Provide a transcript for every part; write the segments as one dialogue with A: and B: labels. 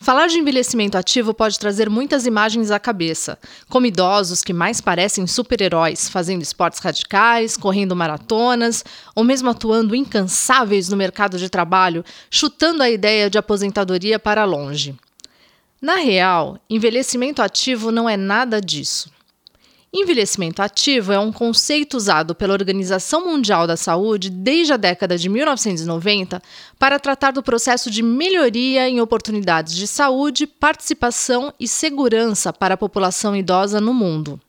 A: Falar de envelhecimento ativo pode trazer muitas imagens à cabeça, como idosos que mais parecem super-heróis, fazendo esportes radicais, correndo maratonas, ou mesmo atuando incansáveis no mercado de trabalho, chutando a ideia de aposentadoria para longe. Na real, envelhecimento ativo não é nada disso. Envelhecimento ativo é um conceito usado pela Organização Mundial da Saúde desde a década de 1990 para tratar do processo de melhoria em oportunidades de saúde, participação e segurança para a população idosa no mundo.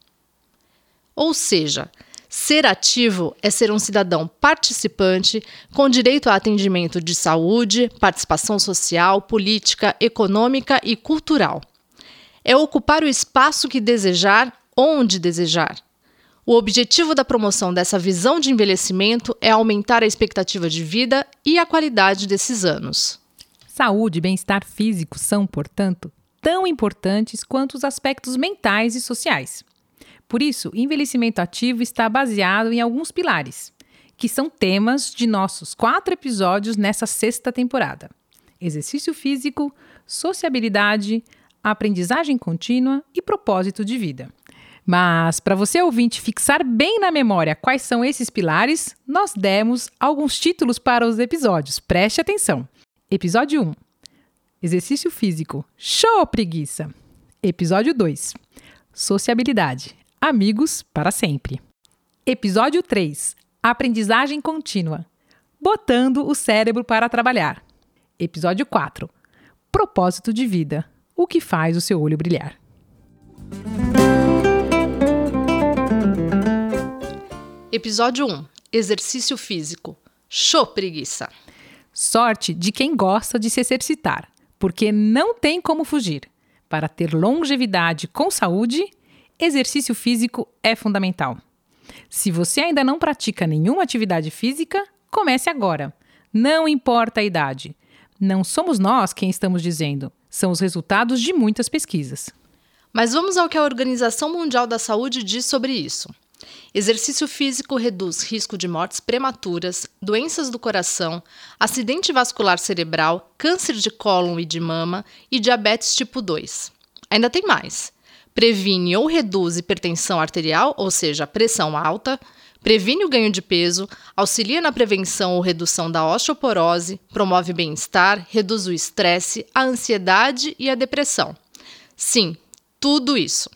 A: Ou seja, Ser ativo é ser um cidadão participante com direito a atendimento de saúde, participação social, política, econômica e cultural. É ocupar o espaço que desejar, onde desejar. O objetivo da promoção dessa visão de envelhecimento é aumentar a expectativa de vida e a qualidade desses anos.
B: Saúde e bem-estar físico são, portanto, tão importantes quanto os aspectos mentais e sociais. Por isso, envelhecimento ativo está baseado em alguns pilares, que são temas de nossos quatro episódios nessa sexta temporada: exercício físico, sociabilidade, aprendizagem contínua e propósito de vida. Mas, para você ouvinte fixar bem na memória quais são esses pilares, nós demos alguns títulos para os episódios. Preste atenção. Episódio 1: Exercício físico. Show preguiça. Episódio 2: Sociabilidade amigos para sempre. Episódio 3: Aprendizagem contínua. Botando o cérebro para trabalhar. Episódio 4: Propósito de vida. O que faz o seu olho brilhar.
A: Episódio 1: Exercício físico. Show preguiça.
B: Sorte de quem gosta de se exercitar, porque não tem como fugir. Para ter longevidade com saúde, exercício físico é fundamental. Se você ainda não pratica nenhuma atividade física, comece agora. Não importa a idade. Não somos nós quem estamos dizendo, são os resultados de muitas pesquisas.
A: Mas vamos ao que a Organização Mundial da Saúde diz sobre isso. Exercício físico reduz risco de mortes prematuras, doenças do coração, acidente vascular cerebral, câncer de cólon e de mama e diabetes tipo 2. Ainda tem mais previne ou reduz hipertensão arterial, ou seja, pressão alta, previne o ganho de peso, auxilia na prevenção ou redução da osteoporose, promove bem-estar, reduz o estresse, a ansiedade e a depressão. Sim, tudo isso.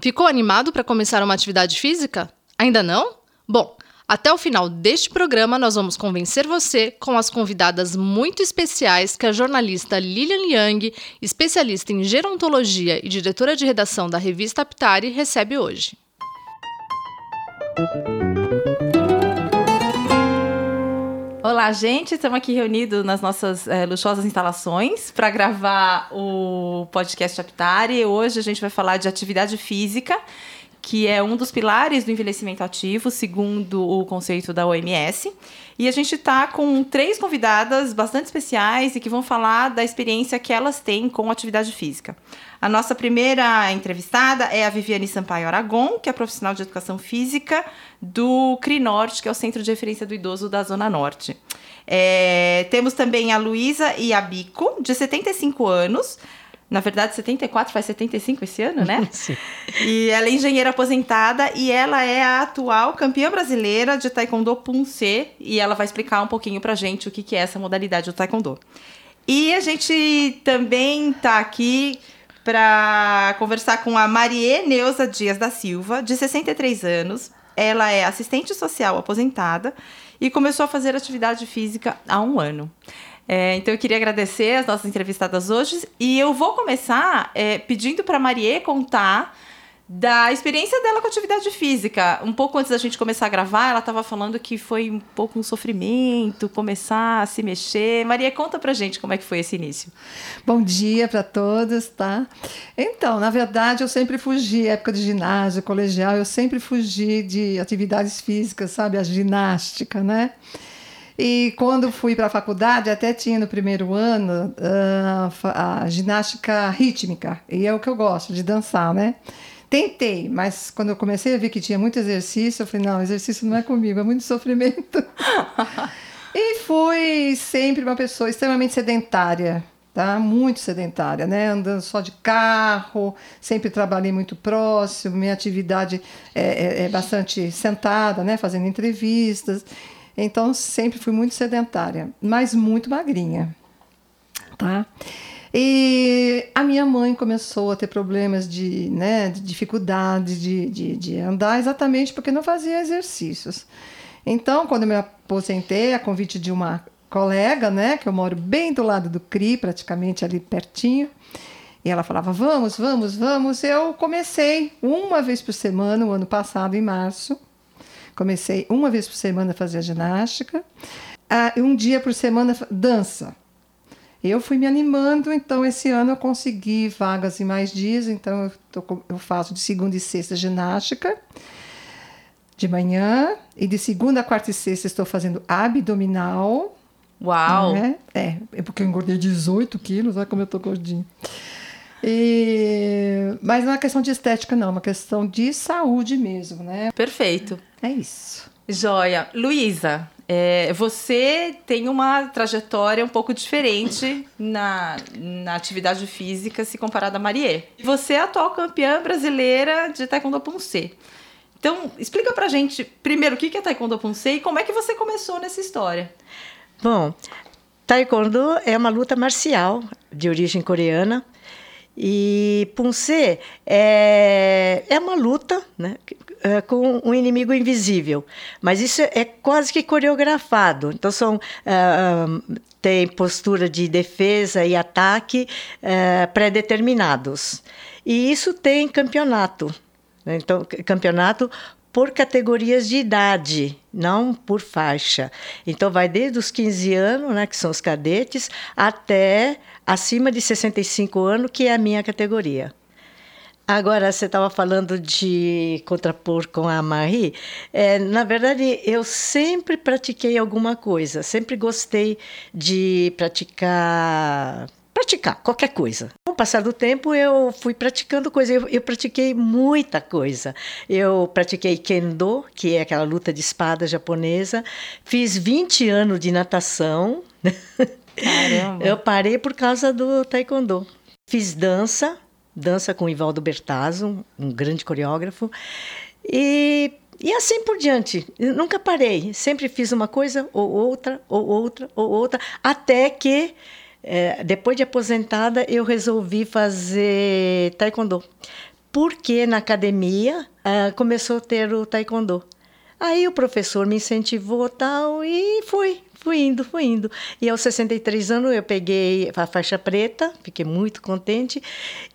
A: Ficou animado para começar uma atividade física? Ainda não? Bom, até o final deste programa, nós vamos convencer você com as convidadas muito especiais que a jornalista Lilian Liang, especialista em gerontologia e diretora de redação da revista Aptari, recebe hoje.
C: Olá, gente. Estamos aqui reunidos nas nossas é, luxuosas instalações para gravar o podcast Aptari. Hoje a gente vai falar de atividade física que é um dos pilares do envelhecimento ativo, segundo o conceito da OMS. E a gente está com três convidadas bastante especiais e que vão falar da experiência que elas têm com atividade física. A nossa primeira entrevistada é a Viviane Sampaio Aragon, que é profissional de educação física do CRINORTE, que é o Centro de Referência do Idoso da Zona Norte. É, temos também a Luísa Iabico, de 75 anos, na verdade, 74 faz 75 esse ano, né?
B: Sim.
C: E ela é engenheira aposentada e ela é a atual campeã brasileira de Taekwondo Punse e ela vai explicar um pouquinho pra gente o que, que é essa modalidade do Taekwondo. E a gente também tá aqui para conversar com a Marie Neuza Dias da Silva, de 63 anos. Ela é assistente social aposentada e começou a fazer atividade física há um ano. É, então eu queria agradecer as nossas entrevistadas hoje e eu vou começar é, pedindo para Marie contar da experiência dela com atividade física. Um pouco antes da gente começar a gravar, ela estava falando que foi um pouco um sofrimento começar a se mexer. Maria, conta pra gente como é que foi esse início.
D: Bom dia para todos, tá? Então, na verdade, eu sempre fugi, época de ginásio, colegial, eu sempre fugi de atividades físicas, sabe? A ginástica, né? E quando fui para a faculdade, até tinha no primeiro ano uh, a ginástica rítmica, e é o que eu gosto, de dançar, né? Tentei, mas quando eu comecei a ver que tinha muito exercício, eu falei: não, exercício não é comigo, é muito sofrimento. e fui sempre uma pessoa extremamente sedentária, tá? Muito sedentária, né? Andando só de carro, sempre trabalhei muito próximo, minha atividade é, é, é bastante sentada, né? Fazendo entrevistas. Então sempre fui muito sedentária, mas muito magrinha, tá? E a minha mãe começou a ter problemas de, né, de dificuldade de, de, de andar exatamente porque não fazia exercícios. Então, quando eu me aposentei, a convite de uma colega, né, que eu moro bem do lado do CRI, praticamente ali pertinho, e ela falava: Vamos, vamos, vamos. Eu comecei uma vez por semana, o ano passado, em março. Comecei uma vez por semana a fazer ginástica, ah, um dia por semana dança. Eu fui me animando, então esse ano eu consegui vagas em mais dias, então eu, tô, eu faço de segunda e sexta ginástica de manhã e de segunda, quarta e sexta estou fazendo abdominal.
C: Uau!
D: Né? É, é porque eu engordei 18 quilos, olha como eu tô gordinho. E... Mas não é uma questão de estética, não, é uma questão de saúde mesmo, né?
C: Perfeito.
D: É isso.
C: Joia. Luísa, é, você tem uma trajetória um pouco diferente na, na atividade física se comparada a Marie. Você é a atual campeã brasileira de Taekwondo Punse. Então, explica pra gente, primeiro, o que é Taekwondo Punse e como é que você começou nessa história.
E: Bom, Taekwondo é uma luta marcial de origem coreana e Punse é, é uma luta né, é, com um inimigo invisível. Mas isso é quase que coreografado. Então, são, uh, tem postura de defesa e ataque uh, pré-determinados. E isso tem campeonato. Né? Então, campeonato por categorias de idade, não por faixa. Então, vai desde os 15 anos, né, que são os cadetes, até acima de 65 anos, que é a minha categoria. Agora, você estava falando de contrapor com a Marie. É, na verdade, eu sempre pratiquei alguma coisa, sempre gostei de praticar praticar qualquer coisa. Com o passar do tempo, eu fui praticando coisa. Eu, eu, pratiquei muita coisa. Eu pratiquei kendo, que é aquela luta de espada japonesa. Fiz 20 anos de natação.
C: Caramba!
E: eu parei por causa do taekwondo. Fiz dança, dança com Ivaldo Bertazzo, um grande coreógrafo. E, e assim por diante. Eu nunca parei. Sempre fiz uma coisa, ou outra, ou outra, ou outra, até que, é, depois de aposentada, eu resolvi fazer taekwondo. Porque na academia é, começou a ter o taekwondo. Aí o professor me incentivou tal e fui fui indo, fui indo. E aos 63 anos eu peguei a faixa preta, fiquei muito contente.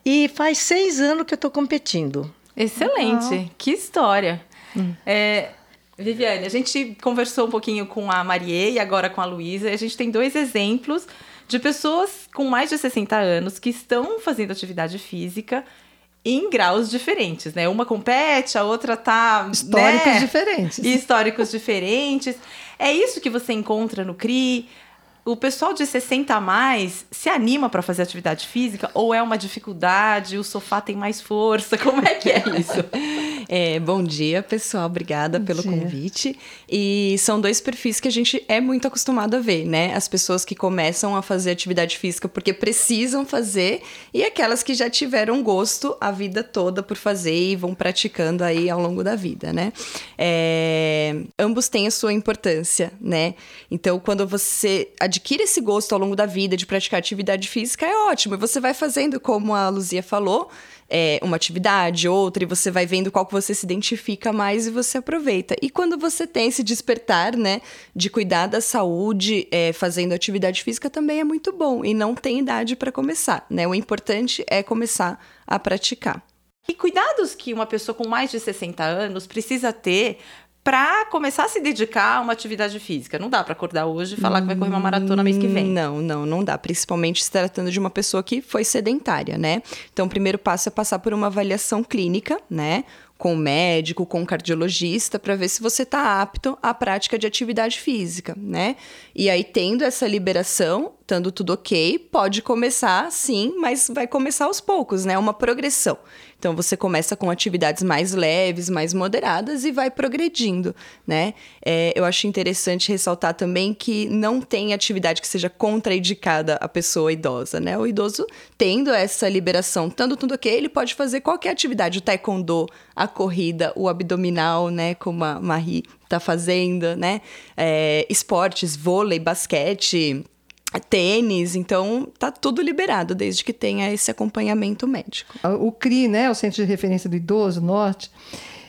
E: E faz seis anos que eu estou competindo.
C: Excelente, que história. Hum. É, Viviane, a gente conversou um pouquinho com a Marie e agora com a Luísa. A gente tem dois exemplos de pessoas com mais de 60 anos que estão fazendo atividade física em graus diferentes, né? Uma compete, a outra tá.
D: Históricos
C: né?
D: diferentes.
C: Históricos diferentes. É isso que você encontra no CRI? O pessoal de 60 a mais se anima para fazer atividade física ou é uma dificuldade? O sofá tem mais força? Como é que é isso?
F: É, bom dia, pessoal. Obrigada bom pelo dia. convite. E são dois perfis que a gente é muito acostumado a ver, né? As pessoas que começam a fazer atividade física porque precisam fazer e aquelas que já tiveram gosto a vida toda por fazer e vão praticando aí ao longo da vida, né? É, ambos têm a sua importância, né? Então, quando você adquire esse gosto ao longo da vida de praticar atividade física, é ótimo. E você vai fazendo, como a Luzia falou, é, uma atividade, outra, e você vai vendo qual que você se identifica mais e você aproveita. E quando você tem esse despertar, né, de cuidar da saúde, é, fazendo atividade física, também é muito bom. E não tem idade para começar, né? O importante é começar a praticar.
C: E cuidados que uma pessoa com mais de 60 anos precisa ter para começar a se dedicar a uma atividade física. Não dá para acordar hoje e falar que vai correr uma maratona mês que vem.
F: Não, não, não dá. Principalmente se tratando de uma pessoa que foi sedentária, né? Então, o primeiro passo é passar por uma avaliação clínica, né? com o médico, com o cardiologista, para ver se você está apto à prática de atividade física, né? E aí, tendo essa liberação, estando tudo ok, pode começar sim, mas vai começar aos poucos, né? Uma progressão. Então você começa com atividades mais leves, mais moderadas e vai progredindo, né? É, eu acho interessante ressaltar também que não tem atividade que seja contraindicada à pessoa idosa, né? O idoso tendo essa liberação, tanto tudo ok, ele pode fazer qualquer atividade, o taekwondo, a corrida, o abdominal, né? Como a Marie está fazendo, né? É, esportes, vôlei, basquete tênis, então tá tudo liberado desde que tenha esse acompanhamento médico.
D: O CRI, né, o Centro de Referência do Idoso Norte,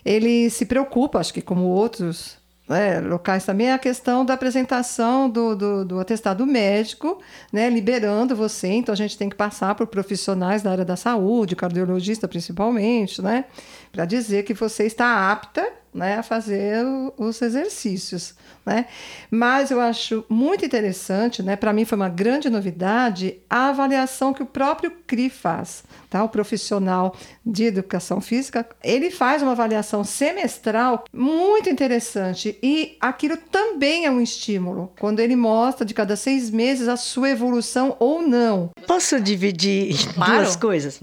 D: ele se preocupa, acho que como outros né, locais também, a questão da apresentação do, do, do, atestado médico, né, liberando você. Então, a gente tem que passar por profissionais da área da saúde, cardiologista principalmente, né, para dizer que você está apta né, a fazer os exercícios. Né? Mas eu acho muito interessante, né, para mim foi uma grande novidade, a avaliação que o próprio CRI faz. Tá? O profissional de educação física, ele faz uma avaliação semestral muito interessante e aquilo também é um estímulo, quando ele mostra de cada seis meses a sua evolução ou não.
E: Posso dividir em claro. duas coisas?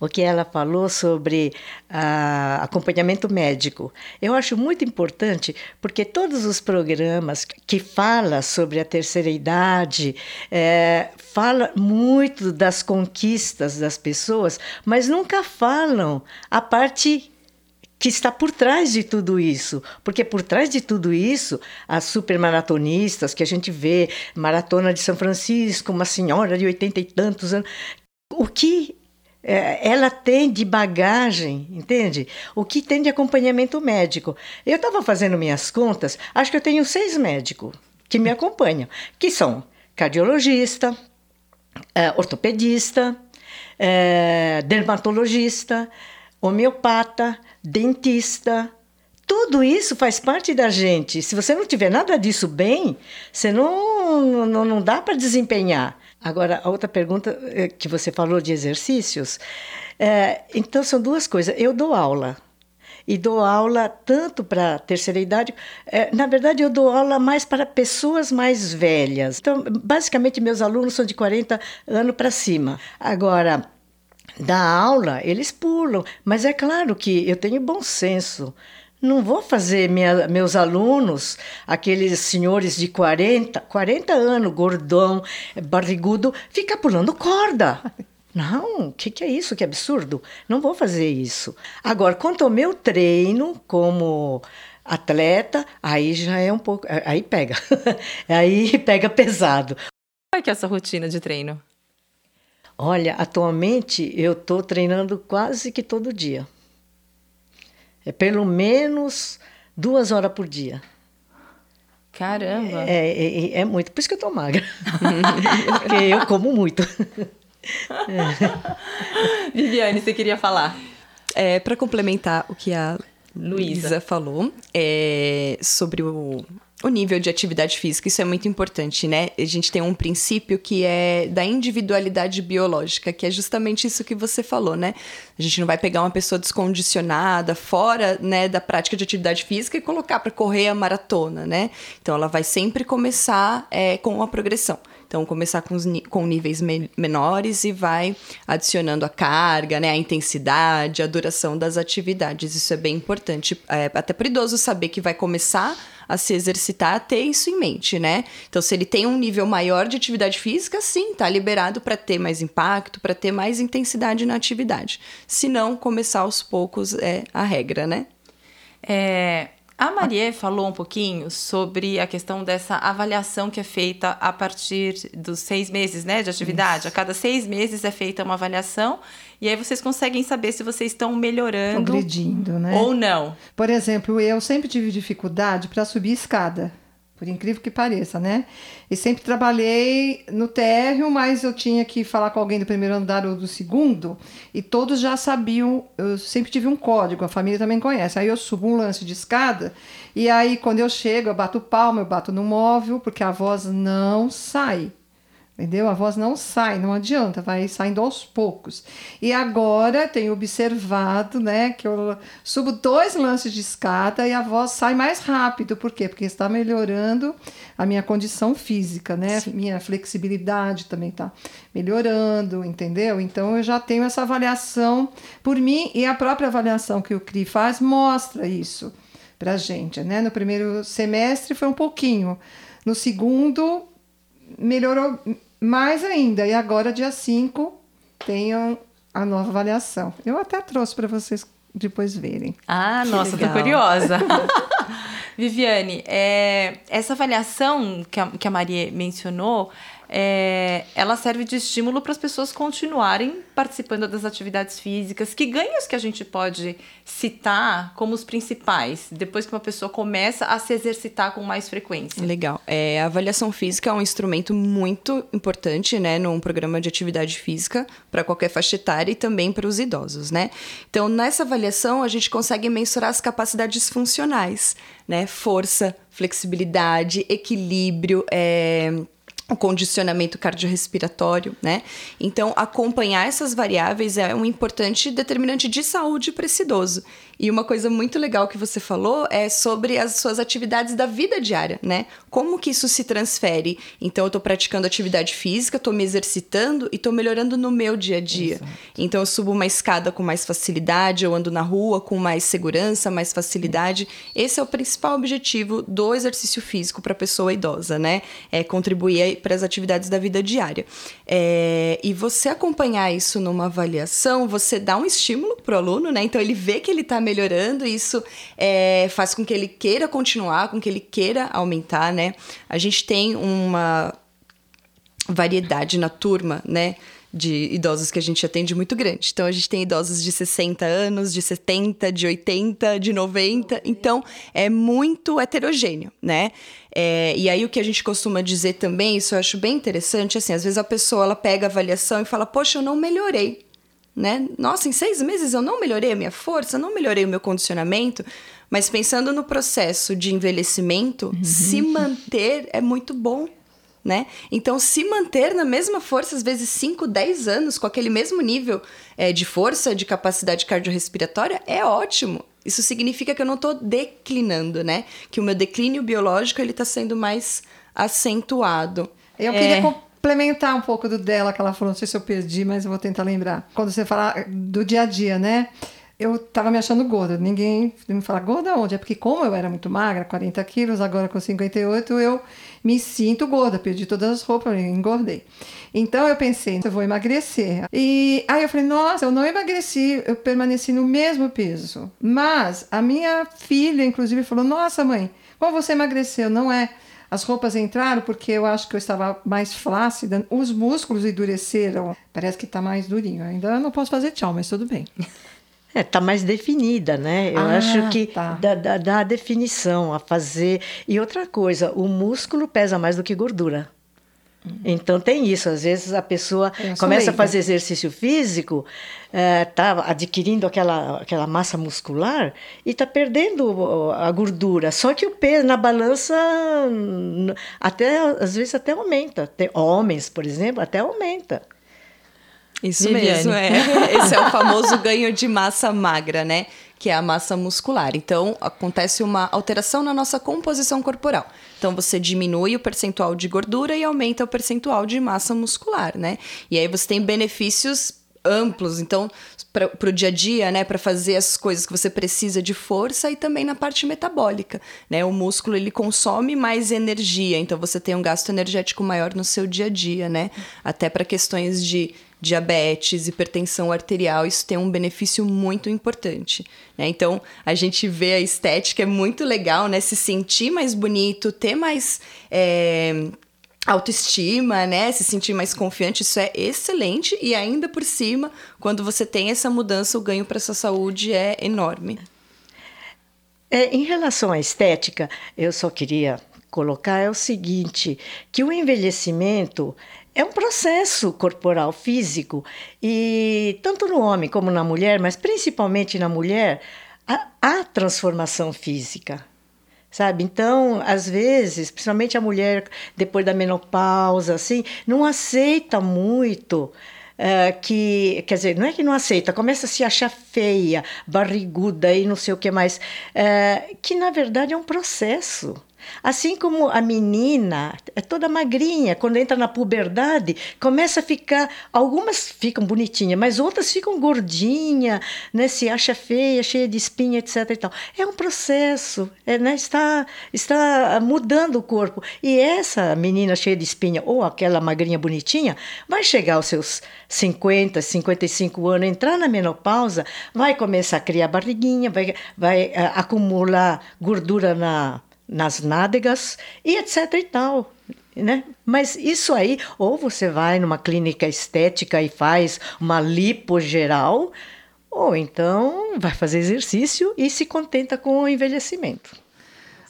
E: O que ela falou sobre uh, acompanhamento médico. Eu acho muito importante porque todos os programas que falam sobre a terceira idade é, muito das conquistas das pessoas, mas nunca falam a parte que está por trás de tudo isso. Porque por trás de tudo isso, as supermaratonistas que a gente vê, Maratona de São Francisco, uma senhora de oitenta e tantos anos, o que ela tem de bagagem, entende? O que tem de acompanhamento médico. Eu estava fazendo minhas contas, acho que eu tenho seis médicos que me acompanham, que são cardiologista, é, ortopedista, é, dermatologista, homeopata, dentista. Tudo isso faz parte da gente. Se você não tiver nada disso bem, você não, não, não dá para desempenhar. Agora, a outra pergunta eh, que você falou de exercícios, é, então são duas coisas. Eu dou aula. E dou aula tanto para terceira idade, é, na verdade, eu dou aula mais para pessoas mais velhas. Então, basicamente, meus alunos são de 40 anos para cima. Agora, da aula, eles pulam, mas é claro que eu tenho bom senso. Não vou fazer minha, meus alunos, aqueles senhores de 40, 40 anos, gordão, barrigudo, ficar pulando corda. Não, o que, que é isso? Que absurdo. Não vou fazer isso. Agora, quanto ao meu treino como atleta, aí já é um pouco. Aí pega. aí pega pesado.
C: Como é que é essa rotina de treino?
E: Olha, atualmente eu estou treinando quase que todo dia. É pelo menos duas horas por dia.
C: Caramba!
E: É, é, é, é muito. Por isso que eu tô magra. Porque eu como muito.
C: é. Viviane, você queria falar?
F: É, Para complementar o que a Luísa falou é, sobre o o nível de atividade física, isso é muito importante, né? A gente tem um princípio que é da individualidade biológica, que é justamente isso que você falou, né? A gente não vai pegar uma pessoa descondicionada, fora né, da prática de atividade física e colocar para correr a maratona, né? Então ela vai sempre começar é, com uma progressão. Então, começar com, os, com níveis me menores e vai adicionando a carga, né, a intensidade, a duração das atividades. Isso é bem importante, é, até para idoso saber que vai começar a se exercitar, ter isso em mente, né? Então, se ele tem um nível maior de atividade física, sim, tá liberado para ter mais impacto, para ter mais intensidade na atividade. Se não, começar aos poucos é a regra, né?
C: É, a Maria falou um pouquinho sobre a questão dessa avaliação que é feita a partir dos seis meses né, de atividade. Isso. A cada seis meses é feita uma avaliação e aí vocês conseguem saber se vocês estão melhorando
D: Progredindo, né?
C: ou não.
D: Por exemplo, eu sempre tive dificuldade para subir escada. Por incrível que pareça, né? E sempre trabalhei no térreo, mas eu tinha que falar com alguém do primeiro andar ou do segundo, e todos já sabiam, eu sempre tive um código, a família também conhece. Aí eu subo um lance de escada, e aí quando eu chego, eu bato palma, eu bato no móvel, porque a voz não sai. Entendeu? A voz não sai, não adianta, vai saindo aos poucos. E agora tenho observado, né, que eu subo dois lances de escada e a voz sai mais rápido. Por quê? Porque está melhorando a minha condição física, né? Sim. Minha flexibilidade também está melhorando, entendeu? Então eu já tenho essa avaliação por mim e a própria avaliação que o CRI faz mostra isso pra gente, né? No primeiro semestre foi um pouquinho. No segundo, melhorou mais ainda, e agora, dia 5, tenham a nova avaliação. Eu até trouxe para vocês depois verem.
C: Ah, que nossa, legal. tô curiosa. Viviane, é, essa avaliação que a, que a Maria mencionou, é, ela serve de estímulo para as pessoas continuarem participando das atividades físicas. Que ganhos que a gente pode citar como os principais, depois que uma pessoa começa a se exercitar com mais frequência?
F: Legal. É, a avaliação física é um instrumento muito importante, né, num programa de atividade física para qualquer faixa etária e também para os idosos, né? Então, nessa avaliação, a gente consegue mensurar as capacidades funcionais, né? Força, flexibilidade, equilíbrio, é o condicionamento cardiorrespiratório, né? Então, acompanhar essas variáveis é um importante determinante de saúde para esse idoso. E uma coisa muito legal que você falou é sobre as suas atividades da vida diária, né? Como que isso se transfere? Então, eu estou praticando atividade física, estou me exercitando e estou melhorando no meu dia a dia. Exato. Então, eu subo uma escada com mais facilidade, eu ando na rua com mais segurança, mais facilidade. Esse é o principal objetivo do exercício físico para a pessoa idosa, né? É contribuir para as atividades da vida diária. É, e você acompanhar isso numa avaliação, você dá um estímulo para o aluno, né? Então, ele vê que ele está melhorando, e isso é, faz com que ele queira continuar, com que ele queira aumentar, né? A gente tem uma variedade na turma, né? de idosos que a gente atende muito grande. Então a gente tem idosos de 60 anos, de 70, de 80, de 90. Então é muito heterogêneo, né? É, e aí o que a gente costuma dizer também, isso eu acho bem interessante, assim, às vezes a pessoa ela pega a avaliação e fala, poxa, eu não melhorei né? Nossa, em seis meses eu não melhorei a minha força, não melhorei o meu condicionamento. Mas pensando no processo de envelhecimento, uhum. se manter é muito bom. Né? Então, se manter na mesma força, às vezes 5, 10 anos, com aquele mesmo nível é, de força, de capacidade cardiorrespiratória, é ótimo. Isso significa que eu não estou declinando, né? Que o meu declínio biológico ele está sendo mais acentuado.
D: Eu queria é complementar um pouco do dela que ela falou, não sei se eu perdi, mas eu vou tentar lembrar. Quando você fala do dia a dia, né? Eu tava me achando gorda. Ninguém me fala gorda onde? É porque como eu era muito magra, 40 quilos, agora com 58, eu me sinto gorda. Perdi todas as roupas, engordei. Então eu pensei, eu vou emagrecer. E aí eu falei, nossa, eu não emagreci, eu permaneci no mesmo peso. Mas a minha filha, inclusive, falou, nossa mãe, como você emagreceu? Não é as roupas entraram porque eu acho que eu estava mais flácida, os músculos endureceram. Parece que está mais durinho. Ainda não posso fazer tchau, mas tudo bem.
E: É, tá mais definida, né? Eu ah, acho que tá. dá, dá, dá a definição a fazer. E outra coisa, o músculo pesa mais do que gordura. Então tem isso, às vezes a pessoa começa leiga. a fazer exercício físico, está é, adquirindo aquela, aquela massa muscular e está perdendo a gordura. Só que o peso na balança até às vezes até aumenta. Tem homens, por exemplo, até aumenta.
F: Isso Viviane. mesmo, é. Esse é o famoso ganho de massa magra, né? Que é a massa muscular. Então, acontece uma alteração na nossa composição corporal. Então, você diminui o percentual de gordura e aumenta o percentual de massa muscular, né? E aí você tem benefícios amplos. Então, para o dia a dia, né, para fazer as coisas que você precisa de força e também na parte metabólica, né? O músculo ele consome mais energia, então você tem um gasto energético maior no seu dia a dia, né? Até para questões de diabetes, hipertensão arterial, isso tem um benefício muito importante. Né? Então, a gente vê a estética, é muito legal, né? Se sentir mais bonito, ter mais. É, autoestima, né? Se sentir mais confiante, isso é excelente. E ainda por cima, quando você tem essa mudança, o ganho para sua saúde é enorme.
E: É, em relação à estética, eu só queria colocar é o seguinte, que o envelhecimento é um processo corporal físico e tanto no homem como na mulher, mas principalmente na mulher, há, há transformação física sabe? Então, às vezes, principalmente a mulher depois da menopausa, assim, não aceita muito. Uh, que, quer dizer, não é que não aceita, começa a se achar feia, barriguda e não sei o que mais, uh, que na verdade é um processo. Assim como a menina é toda magrinha, quando entra na puberdade, começa a ficar. Algumas ficam bonitinhas, mas outras ficam gordinha, né? se acha feia, cheia de espinha, etc. E tal. É um processo, é, né? está, está mudando o corpo. E essa menina cheia de espinha, ou aquela magrinha bonitinha, vai chegar aos seus 50, 55 anos, entrar na menopausa, vai começar a criar barriguinha, vai, vai uh, acumular gordura na nas nádegas e etc e tal. Né? Mas isso aí, ou você vai numa clínica estética e faz uma lipo geral, ou então vai fazer exercício e se contenta com o envelhecimento.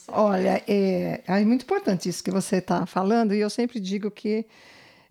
D: Olha, é, é muito importante isso que você está falando, e eu sempre digo que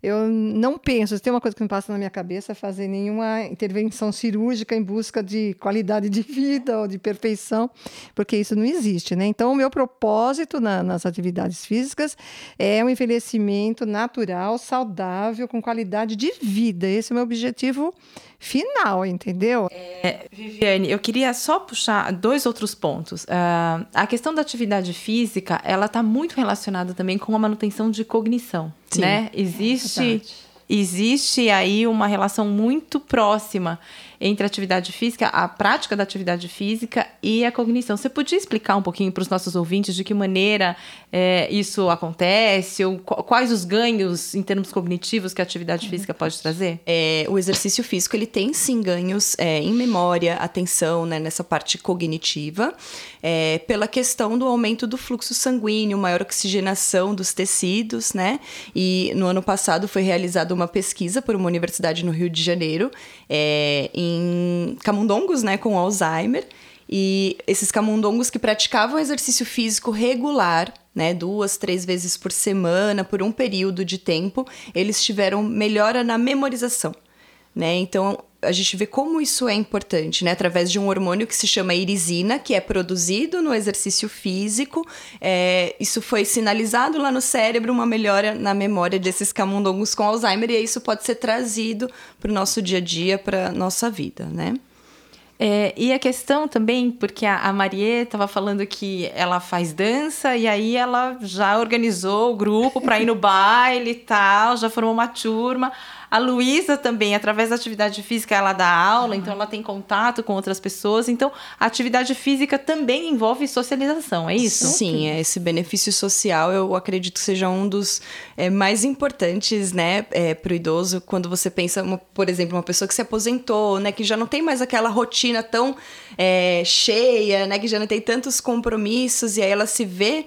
D: eu não penso, se tem uma coisa que me passa na minha cabeça, é fazer nenhuma intervenção cirúrgica em busca de qualidade de vida ou de perfeição, porque isso não existe, né? Então, o meu propósito na, nas atividades físicas é um envelhecimento natural, saudável, com qualidade de vida. Esse é o meu objetivo final, entendeu?
C: É, Viviane, eu queria só puxar dois outros pontos. Uh, a questão da atividade física, ela está muito relacionada também com a manutenção de cognição, Sim. né? Existe, é existe aí uma relação muito próxima entre a atividade física, a prática da atividade física e a cognição. Você podia explicar um pouquinho para os nossos ouvintes de que maneira é, isso acontece, ou quais os ganhos em termos cognitivos que a atividade uhum. física pode trazer?
F: É, o exercício físico ele tem sim ganhos é, em memória, atenção, né, nessa parte cognitiva, é, pela questão do aumento do fluxo sanguíneo, maior oxigenação dos tecidos, né? E no ano passado foi realizada uma pesquisa por uma universidade no Rio de Janeiro é, em em camundongos, né, com Alzheimer. E esses camundongos que praticavam exercício físico regular, né, duas, três vezes por semana, por um período de tempo, eles tiveram melhora na memorização. Né? Então, a gente vê como isso é importante, né? Através de um hormônio que se chama irisina, que é produzido no exercício físico. É, isso foi sinalizado lá no cérebro, uma melhora na memória desses camundongos com Alzheimer, e isso pode ser trazido para o nosso dia a dia, para nossa vida, né?
C: É, e a questão também, porque a, a Marie estava falando que ela faz dança e aí ela já organizou o grupo para ir no baile e tal, já formou uma turma. A Luísa também, através da atividade física, ela dá aula, então ela tem contato com outras pessoas. Então, a atividade física também envolve socialização, é isso?
F: Sim, é esse benefício social eu acredito que seja um dos é, mais importantes, né, é, para o idoso, quando você pensa, uma, por exemplo, uma pessoa que se aposentou, né, que já não tem mais aquela rotina tão é, cheia, né, que já não tem tantos compromissos, e aí ela se vê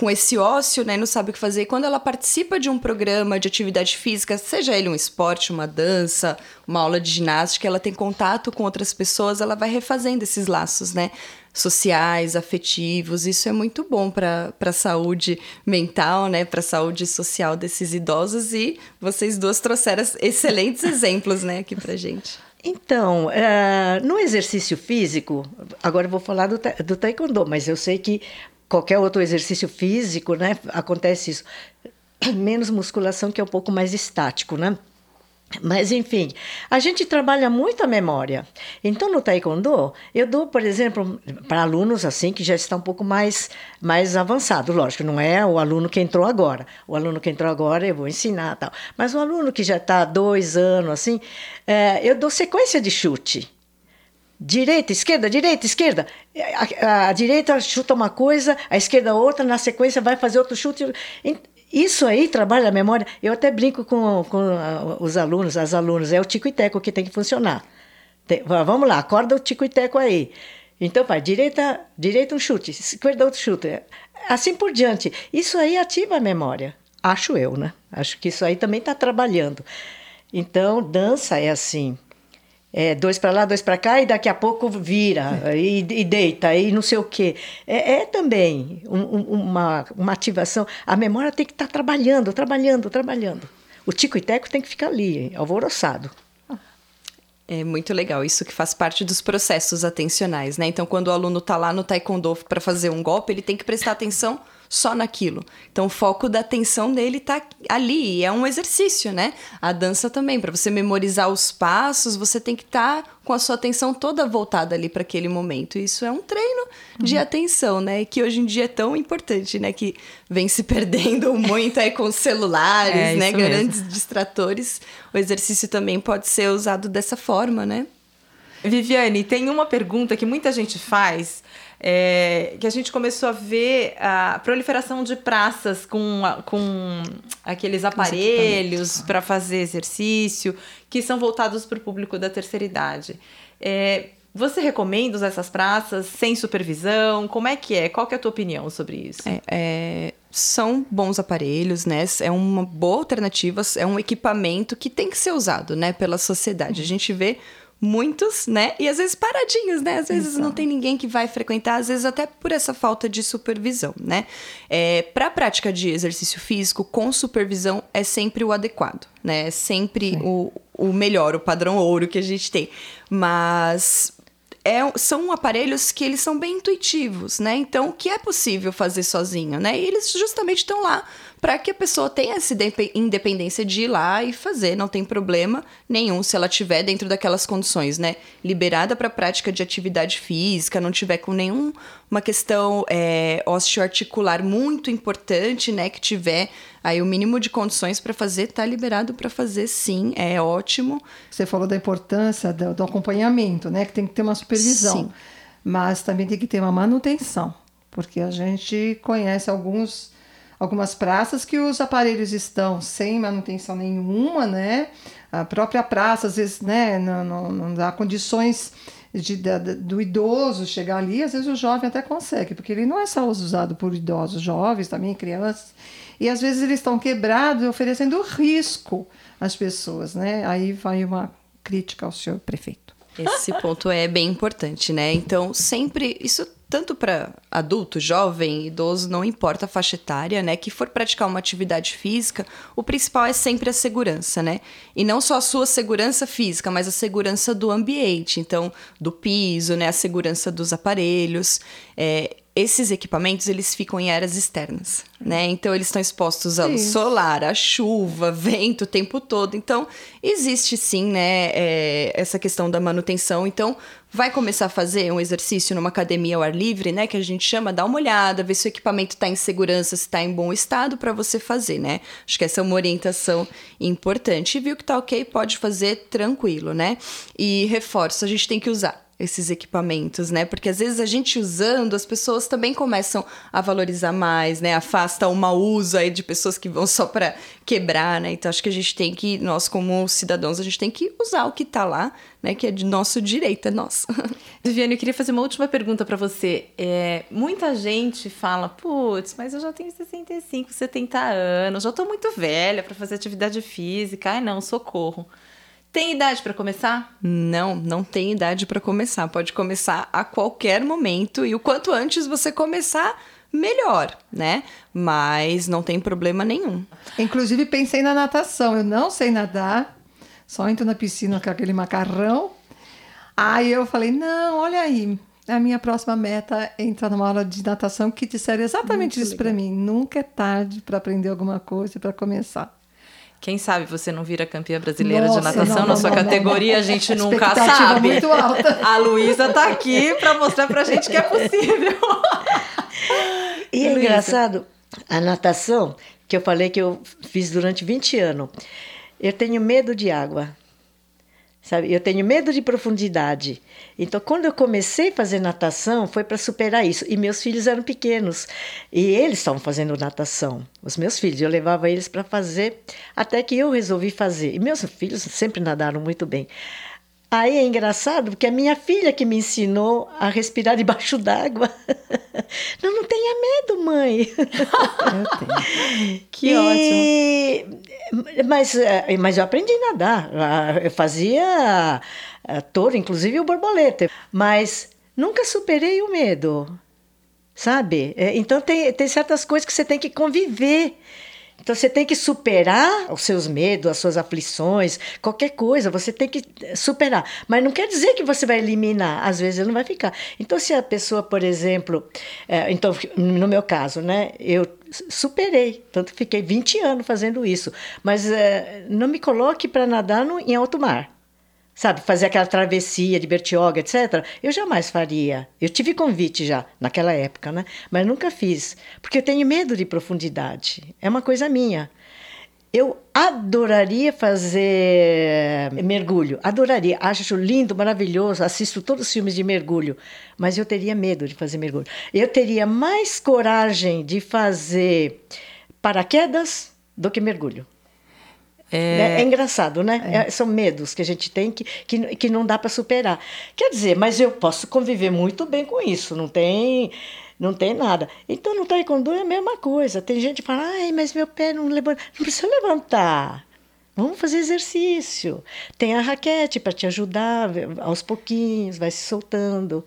F: com esse ócio, né, não sabe o que fazer. E quando ela participa de um programa de atividade física, seja ele um esporte, uma dança, uma aula de ginástica, ela tem contato com outras pessoas, ela vai refazendo esses laços, né? Sociais, afetivos, isso é muito bom para a saúde mental, né? Para a saúde social desses idosos e vocês duas trouxeram excelentes exemplos, né, aqui para gente.
E: Então, uh, no exercício físico, agora eu vou falar do, do taekwondo, mas eu sei que qualquer outro exercício físico, né? Acontece isso. Menos musculação, que é um pouco mais estático, né? Mas, enfim, a gente trabalha muito a memória. Então, no Taekwondo, eu dou, por exemplo, para alunos assim que já estão um pouco mais, mais avançados. Lógico, não é o aluno que entrou agora. O aluno que entrou agora eu vou ensinar tal. Mas o aluno que já está dois anos, assim, é, eu dou sequência de chute direita, esquerda, direita, esquerda. A, a, a, direita chuta uma coisa, a esquerda outra, na sequência vai fazer outro chute. Isso aí trabalha a memória. Eu até brinco com, com os alunos, as alunas, é o tico e teco que tem que funcionar. Tem, vamos lá, acorda o tico e teco aí. Então vai, direita, direita um chute, esquerda outro chute. Assim por diante. Isso aí ativa a memória. Acho eu, né? Acho que isso aí também está trabalhando. Então, dança é assim É, dois para lá, dois para cá, e daqui a pouco vira, e, e, deita, e não sei o quê. É, é também um, um, uma, uma ativação. A memória tem que estar tá trabalhando, trabalhando, trabalhando. O tico e teco tem que ficar ali, alvoroçado.
F: É muito legal, isso que faz parte dos processos atencionais, né? Então, quando o aluno está lá no taekwondo para fazer um golpe, ele tem que prestar atenção só naquilo. Então, o foco da atenção dele tá ali, é um exercício, né? A dança também, para você memorizar os passos, você tem que estar tá com a sua atenção toda voltada ali para aquele momento. Isso é um treino uhum. de atenção, né? Que hoje em dia é tão importante, né? Que vem se perdendo muito aí com celulares, é, né? Grandes distratores. O exercício também pode ser usado dessa forma, né?
C: Viviane, tem uma pergunta que muita gente faz é, que a gente começou a ver a proliferação de praças com, com aqueles aparelhos para fazer exercício, que são voltados para o público da terceira idade. É, você recomenda usar essas praças sem supervisão? Como é que é? Qual que é a tua opinião sobre isso?
F: É, é, são bons aparelhos, né? É uma boa alternativa, é um equipamento que tem que ser usado, né, pela sociedade. A gente vê muitos, né? E às vezes paradinhos, né? Às vezes Exato. não tem ninguém que vai frequentar, às vezes até por essa falta de supervisão, né? É, Para a prática de exercício físico, com supervisão é sempre o adequado, né? É sempre o, o melhor, o padrão ouro que a gente tem. Mas é, são aparelhos que eles são bem intuitivos, né? Então, que é possível fazer sozinho, né? E eles justamente estão lá para que a pessoa tenha essa independência de ir lá e fazer, não tem problema nenhum se ela tiver dentro daquelas condições, né? Liberada para prática de atividade física, não tiver com nenhuma questão é, osteoarticular muito importante, né? Que tiver aí o mínimo de condições para fazer, tá liberado para fazer, sim, é ótimo.
D: Você falou da importância do, do acompanhamento, né? Que tem que ter uma supervisão, sim. mas também tem que ter uma manutenção, porque a gente conhece alguns algumas praças que os aparelhos estão sem manutenção nenhuma, né? A própria praça, às vezes, né, não, não, não dá condições de, do idoso chegar ali, às vezes o jovem até consegue, porque ele não é só usado por idosos, jovens também, crianças, e às vezes eles estão quebrados oferecendo risco às pessoas, né? Aí vai uma crítica ao senhor prefeito.
F: Esse ponto é bem importante, né? Então, sempre isso tanto para adulto, jovem, idoso, não importa a faixa etária, né, que for praticar uma atividade física, o principal é sempre a segurança, né? E não só a sua segurança física, mas a segurança do ambiente, então do piso, né, a segurança dos aparelhos. É, esses equipamentos eles ficam em áreas externas, né? Então eles estão expostos ao Isso. solar, à chuva, vento o tempo todo. Então existe sim, né, é, essa questão da manutenção. Então vai começar a fazer um exercício numa academia ao ar livre, né, que a gente chama, dá uma olhada, ver se o equipamento está em segurança, se está em bom estado para você fazer, né? Acho que essa é uma orientação importante. E viu que tá ok, pode fazer tranquilo, né? E reforço, a gente tem que usar esses equipamentos, né? Porque às vezes a gente usando, as pessoas também começam a valorizar mais, né? Afasta o mau uso aí de pessoas que vão só para quebrar, né? Então acho que a gente tem que, nós como cidadãos, a gente tem que usar o que tá lá, né? Que é de nosso direito, é nosso.
C: Viviane, eu queria fazer uma última pergunta para você. É, muita gente fala, putz, mas eu já tenho 65, 70 anos, já tô muito velha para fazer atividade física. Ai, não, socorro. Tem idade para começar?
F: Não, não tem idade para começar. Pode começar a qualquer momento e o quanto antes você começar, melhor, né? Mas não tem problema nenhum.
D: Inclusive pensei na natação. Eu não sei nadar, só entro na piscina com aquele macarrão. Aí eu falei: "Não, olha aí, a minha próxima meta é entrar numa aula de natação que disseram exatamente Muito isso para mim. Nunca é tarde para aprender alguma coisa para começar.
C: Quem sabe você não vira campeã brasileira Nossa, de natação não, na sua não, categoria, não, a gente nunca sabe. Muito alta. A Luísa está aqui para mostrar para a gente que é possível.
E: E é engraçado, a natação, que eu falei que eu fiz durante 20 anos, eu tenho medo de água. Sabe? Eu tenho medo de profundidade. Então, quando eu comecei a fazer natação, foi para superar isso. E meus filhos eram pequenos. E eles estavam fazendo natação. Os meus filhos, eu levava eles para fazer, até que eu resolvi fazer. E meus filhos sempre nadaram muito bem. Aí é engraçado, porque é minha filha que me ensinou a respirar debaixo d'água. Não, não tenha medo, mãe.
D: Eu tenho.
C: Que
E: E- Mas, eh, mas eu aprendi a nadar. Ah, Eu fazia ah, touro, inclusive o borboleta. Mas nunca superei o medo, sabe? Então tem, tem certas coisas que você tem que conviver. Então você tem que superar os seus medos, as suas aflições, qualquer coisa, você tem que superar. Mas não quer dizer que você vai eliminar, às vezes não vai ficar. Então se a pessoa, por exemplo, eh, então no meu caso, né, eu superei, tanto que fiquei 20 anos fazendo isso, mas eh, não me coloque para nadar no, em alto mar. Sabe, fazer aquela travessia de Bertioga, etc. Eu jamais faria. Eu tive convite já naquela época, né? Mas nunca fiz, porque eu tenho medo de profundidade. É uma coisa minha. Eu adoraria fazer mergulho, adoraria. Acho lindo, maravilhoso, assisto todos os filmes de mergulho, mas eu teria medo de fazer mergulho. Eu teria mais coragem de fazer paraquedas do que mergulho. É, é engraçado, né? É, são medos que a gente tem que, que, que não dá para superar. Quer dizer, mas eu posso conviver muito bem com isso, não tem, não tem nada. Então no taekwondo é a mesma coisa. Tem gente que fala, ai, mas meu pé não levanta. Não precisa levantar. Vamos fazer exercício. Tem a raquete para te ajudar aos pouquinhos, vai se soltando.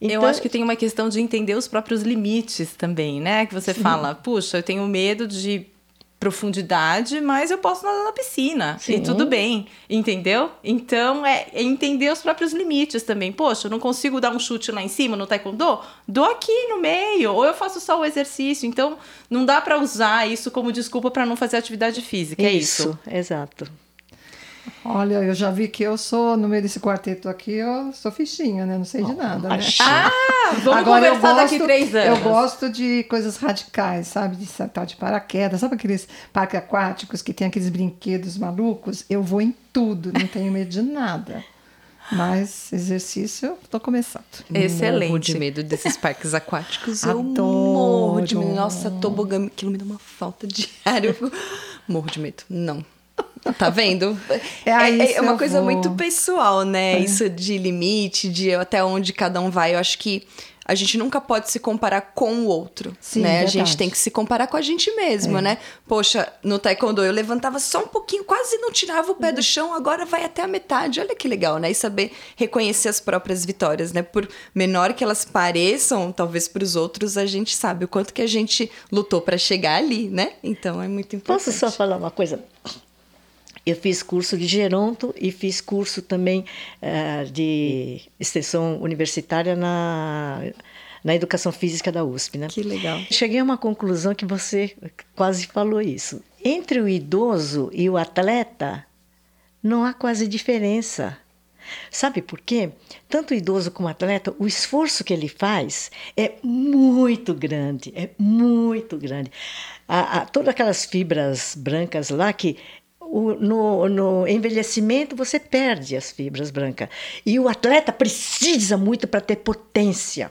C: eu
E: Então-
C: acho que tem uma questão de entender os próprios limites também, né? Que você fala, puxa, eu tenho medo de profundidade, mas eu posso nadar na piscina. E
E: Sim.
C: tudo bem, entendeu? Então, é, é entender os próprios limites também. Poxa, eu não consigo dar um chute lá em cima no taekwondo? Dou aqui no meio, ou eu faço só o exercício. Então, não dá pra usar isso como desculpa pra não fazer atividade física, é isso?
E: exato.
D: Olha, eu já vi que eu sou, no meio desse quarteto aqui, eu sou fichinha, né? Não sei de nada, né?
C: Ah, vamos
D: Agora, eu
C: conversar daqui
D: gosto-
C: três anos.
D: Eu gosto de coisas radicais, sabe? De saltar de paraquedas. Sabe aqueles parques aquáticos que tem aqueles brinquedos malucos? Eu vou em tudo, não tenho medo de nada. Mas exercício, eu tô começando.
C: Excelente.
F: Morro de medo desses parques aquáticos. Eu
D: Adoro.
F: morro de medo. Nossa, tobogã, aquilo me dá uma falta de ar. Eu fico- morro de medo. Não. Tá vendo?
D: É, isso
F: é uma coisa
D: vou.
F: muito pessoal, né? Isso de limite, de até onde cada um vai. Eu acho que a gente nunca pode se comparar com o outro,
D: Sim,
F: né? A
D: verdade.
F: gente tem que se comparar com a gente mesmo, né? Poxa, no taekwondo eu levantava só um pouquinho, quase não tirava o pé do chão, agora vai até a metade. Olha que legal, né? E saber reconhecer as próprias vitórias, né? Por menor que elas pareçam, talvez para os outros, a gente sabe o quanto que a gente lutou para chegar ali, né? Então é muito importante.
E: Posso só falar uma coisa? Eu fiz curso de geronto e fiz curso também eh, de extensão universitária na, na educação física da USP, né?
F: Que legal.
E: Cheguei a uma conclusão que você quase falou isso. Entre o idoso e o atleta, não há quase diferença. Sabe por quê? Tanto o idoso como o atleta, o esforço que ele faz é muito grande, é muito grande. A, todas aquelas fibras brancas lá que o- no, no envelhecimento você perde as fibras brancas. E o atleta precisa muito para ter potência.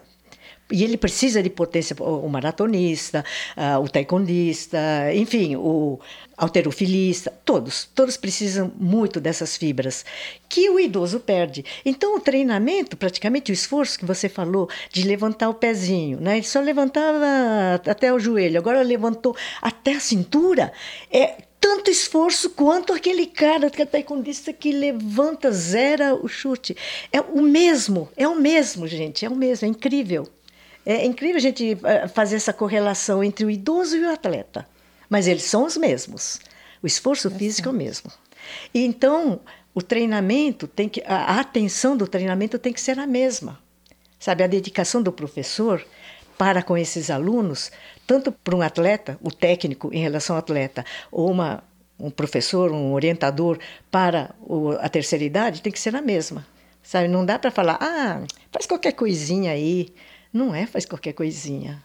E: E ele precisa de potência, o maratonista, ah, o taekwondista, enfim, o alterofilista, todos, todos precisam muito dessas fibras que o idoso perde. Então, o treinamento, praticamente o esforço que você falou de levantar o pezinho, né? Ele só levantava até o joelho, agora levantou até a cintura. É tanto esforço quanto aquele cara que é taekwondista que levanta, zera o chute. É o mesmo, é o mesmo, gente, é o mesmo, é incrível. É incrível a gente eh, fazer essa correlação entre o idoso e o atleta. Mas eles são os mesmos. O esforço físico é o mesmo. E então, o treinamento tem que. A atenção do treinamento tem que ser a mesma. Sabe, a dedicação do professor para com esses alunos, tanto para um atleta, o técnico em relação ao atleta, ou uma, um professor, um orientador para o- a terceira idade, tem que ser a mesma. Sabe, não dá para falar, ah, faz qualquer coisinha aí. Não é faz qualquer coisinha.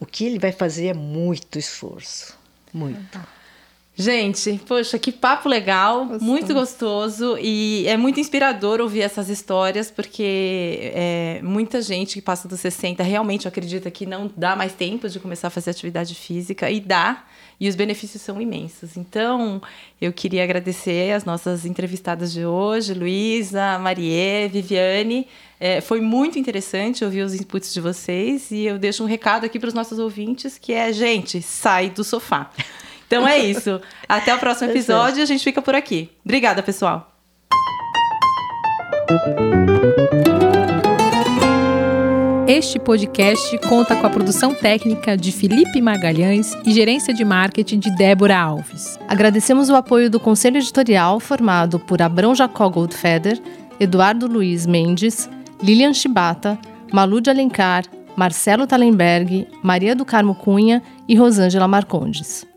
E: O que ele vai fazer é muito esforço. Muito.
C: Gente, poxa, que papo legal, gostoso. muito gostoso e é muito inspirador ouvir essas histórias, porque é, muita gente que passa dos 60 realmente acredita que não dá mais tempo de começar a fazer atividade física e dá, e os benefícios são imensos. Então, eu queria agradecer as nossas entrevistadas de hoje, Luísa, Marie, Viviane. É, foi muito interessante ouvir os inputs de vocês e eu deixo um recado aqui para os nossos ouvintes que é, gente, sai do sofá. Então é isso. Até o próximo episódio e a gente fica por aqui. Obrigada, pessoal.
B: Este podcast conta com a produção técnica de Felipe Magalhães e gerência de marketing de Débora Alves.
A: Agradecemos o apoio do conselho editorial formado por Abrão Jacó Goldfeder, Eduardo Luiz Mendes, Lilian Chibata, Malu de Alencar, Marcelo Talenberg, Maria do Carmo Cunha e Rosângela Marcondes.